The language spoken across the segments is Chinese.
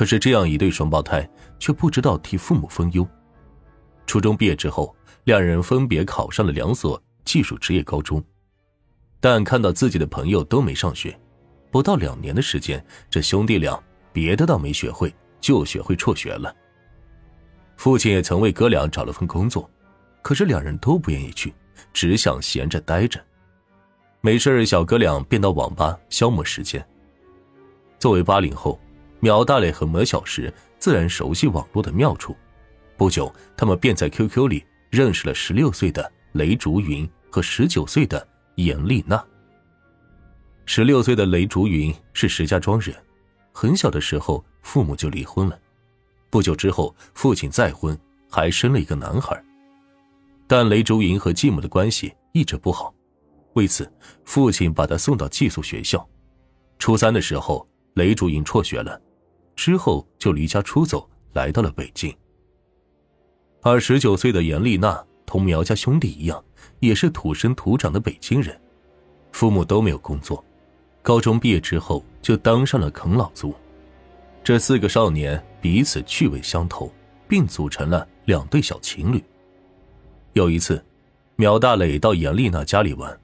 可是这样一对双胞胎却不知道替父母分忧。初中毕业之后，两人分别考上了两所技术职业高中，但看到自己的朋友都没上学，不到两年的时间，这兄弟俩别的倒没学会，就学会辍学了。父亲也曾为哥俩找了份工作，可是两人都不愿意去，只想闲着待着。没事，小哥俩便到网吧消磨时间。作为八零后，苗大磊和苗小石自然熟悉网络的妙处。不久，他们便在 QQ 里认识了十六岁的雷竹云和十九岁的严丽娜。十六岁的雷竹云是石家庄人，很小的时候父母就离婚了。不久之后，父亲再婚，还生了一个男孩。但雷竹云和继母的关系一直不好。为此，父亲把他送到寄宿学校。初三的时候，雷竹云辍学了，之后就离家出走，来到了北京。而十九岁的严丽娜同苗家兄弟一样，也是土生土长的北京人，父母都没有工作，高中毕业之后就当上了啃老族。这四个少年彼此趣味相投，并组成了两对小情侣。有一次，苗大磊到严丽娜家里玩。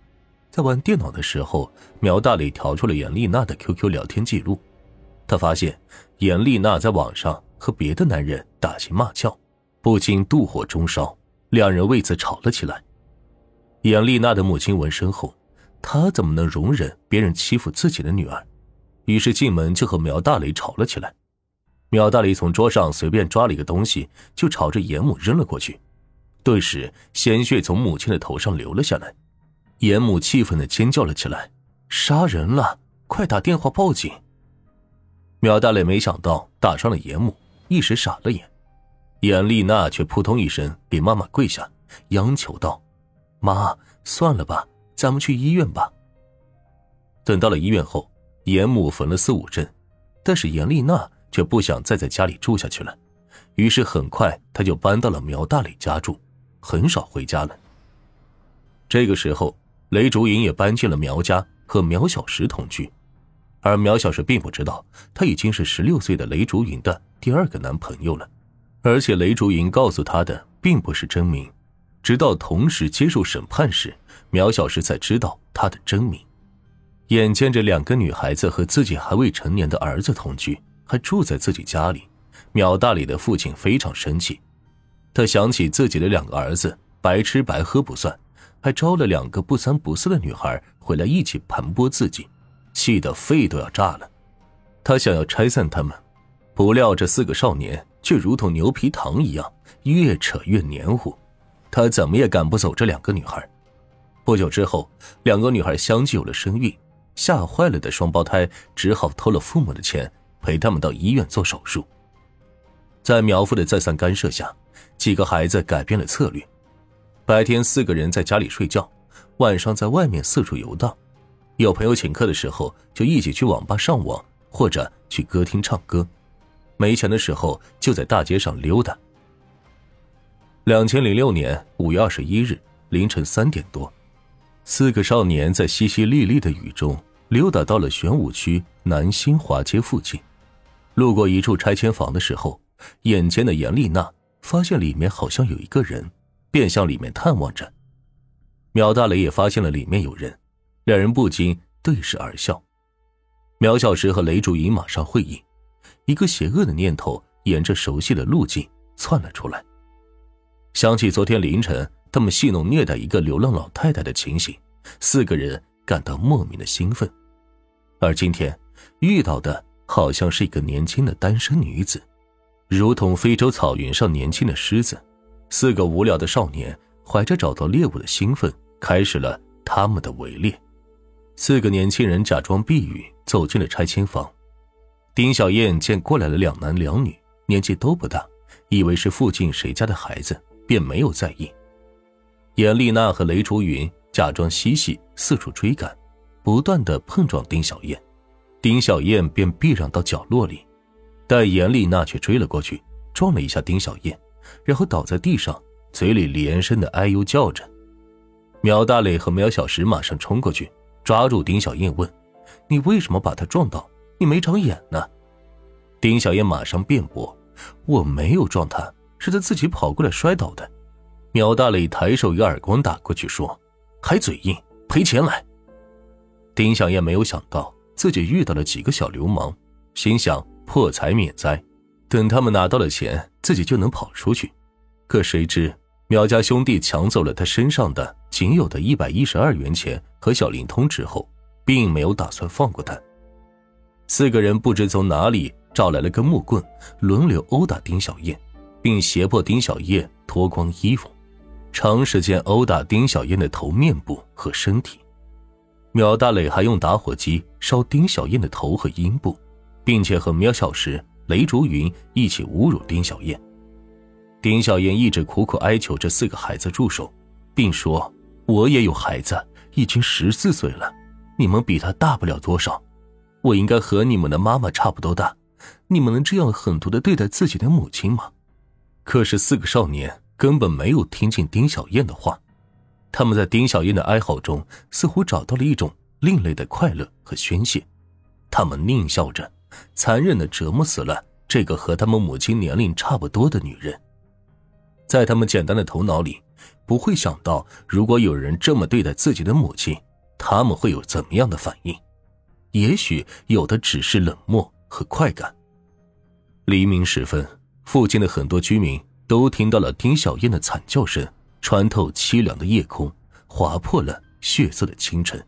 在玩电脑的时候，苗大磊调出了严丽娜的 QQ 聊天记录，他发现严丽娜在网上和别的男人打情骂俏，不禁妒火中烧，两人为此吵了起来。严丽娜的母亲闻声后，她怎么能容忍别人欺负自己的女儿？于是进门就和苗大雷吵了起来。苗大雷从桌上随便抓了一个东西，就朝着严母扔了过去，顿时鲜血从母亲的头上流了下来。严母气愤的尖叫了起来：“杀人了！快打电话报警！”苗大磊没想到打伤了严母，一时傻了眼。严丽娜却扑通一声给妈妈跪下，央求道：“妈，算了吧，咱们去医院吧。”等到了医院后，严母缝了四五针，但是严丽娜却不想再在家里住下去了，于是很快她就搬到了苗大磊家住，很少回家了。这个时候。雷竹影也搬进了苗家，和苗小石同居，而苗小石并不知道，他已经是十六岁的雷竹云的第二个男朋友了。而且雷竹云告诉他的并不是真名，直到同时接受审判时，苗小石才知道他的真名。眼见着两个女孩子和自己还未成年的儿子同居，还住在自己家里，苗大礼的父亲非常生气。他想起自己的两个儿子，白吃白喝不算。还招了两个不三不四的女孩回来一起盘剥自己，气得肺都要炸了。他想要拆散他们，不料这四个少年却如同牛皮糖一样，越扯越黏糊。他怎么也赶不走这两个女孩。不久之后，两个女孩相继有了身孕，吓坏了的双胞胎只好偷了父母的钱，陪他们到医院做手术。在苗父的再三干涉下，几个孩子改变了策略。白天四个人在家里睡觉，晚上在外面四处游荡。有朋友请客的时候，就一起去网吧上网，或者去歌厅唱歌。没钱的时候，就在大街上溜达。两千零六年五月二十一日凌晨三点多，四个少年在淅淅沥沥的雨中溜达到了玄武区南新华街附近。路过一处拆迁房的时候，眼尖的严丽娜发现里面好像有一个人。便向里面探望着，苗大雷也发现了里面有人，两人不禁对视而笑。苗小石和雷竹云马上会意，一个邪恶的念头沿着熟悉的路径窜了出来。想起昨天凌晨他们戏弄虐待一个流浪老太太的情形，四个人感到莫名的兴奋。而今天遇到的好像是一个年轻的单身女子，如同非洲草原上年轻的狮子。四个无聊的少年怀着找到猎物的兴奋，开始了他们的围猎。四个年轻人假装避雨，走进了拆迁房。丁小燕见过来了两男两女，年纪都不大，以为是附近谁家的孩子，便没有在意。严丽娜和雷竹云假装嬉戏，四处追赶，不断的碰撞丁小燕，丁小燕便避让到角落里，但严丽娜却追了过去，撞了一下丁小燕。然后倒在地上，嘴里连声的哎呦叫着。苗大磊和苗小石马上冲过去，抓住丁小燕问：“你为什么把他撞倒？你没长眼呢？”丁小燕马上辩驳：“我没有撞他，是他自己跑过来摔倒的。”苗大磊抬手一耳光打过去，说：“还嘴硬，赔钱来！”丁小燕没有想到自己遇到了几个小流氓，心想破财免灾，等他们拿到了钱，自己就能跑出去。可谁知苗家兄弟抢走了他身上的仅有的一百一十二元钱和小灵通之后，并没有打算放过他。四个人不知从哪里找来了根木棍，轮流殴打丁小燕，并胁迫丁小燕脱光衣服。长时间殴打丁小燕的头、面部和身体，苗大磊还用打火机烧丁小燕的头和阴部，并且和苗小石、雷竹云一起侮辱丁小燕。丁小燕一直苦苦哀求这四个孩子住手，并说：“我也有孩子，已经十四岁了，你们比他大不了多少，我应该和你们的妈妈差不多大，你们能这样狠毒的对待自己的母亲吗？”可是四个少年。根本没有听进丁小燕的话，他们在丁小燕的哀嚎中似乎找到了一种另类的快乐和宣泄，他们狞笑着，残忍的折磨死了这个和他们母亲年龄差不多的女人。在他们简单的头脑里，不会想到如果有人这么对待自己的母亲，他们会有怎么样的反应？也许有的只是冷漠和快感。黎明时分，附近的很多居民。都听到了丁小燕的惨叫声，穿透凄凉的夜空，划破了血色的清晨。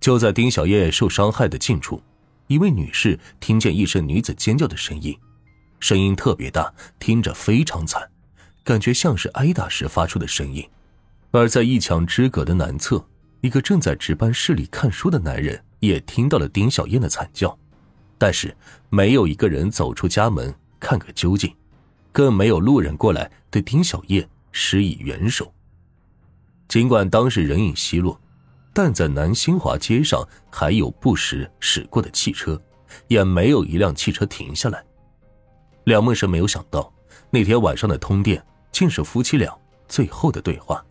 就在丁小燕受伤害的近处，一位女士听见一声女子尖叫的声音，声音特别大，听着非常惨，感觉像是挨打时发出的声音。而在一墙之隔的南侧，一个正在值班室里看书的男人也听到了丁小燕的惨叫，但是没有一个人走出家门看个究竟。更没有路人过来对丁小燕施以援手。尽管当时人影稀落，但在南新华街上还有不时驶过的汽车，也没有一辆汽车停下来。梁梦生没有想到，那天晚上的通电竟是夫妻俩最后的对话。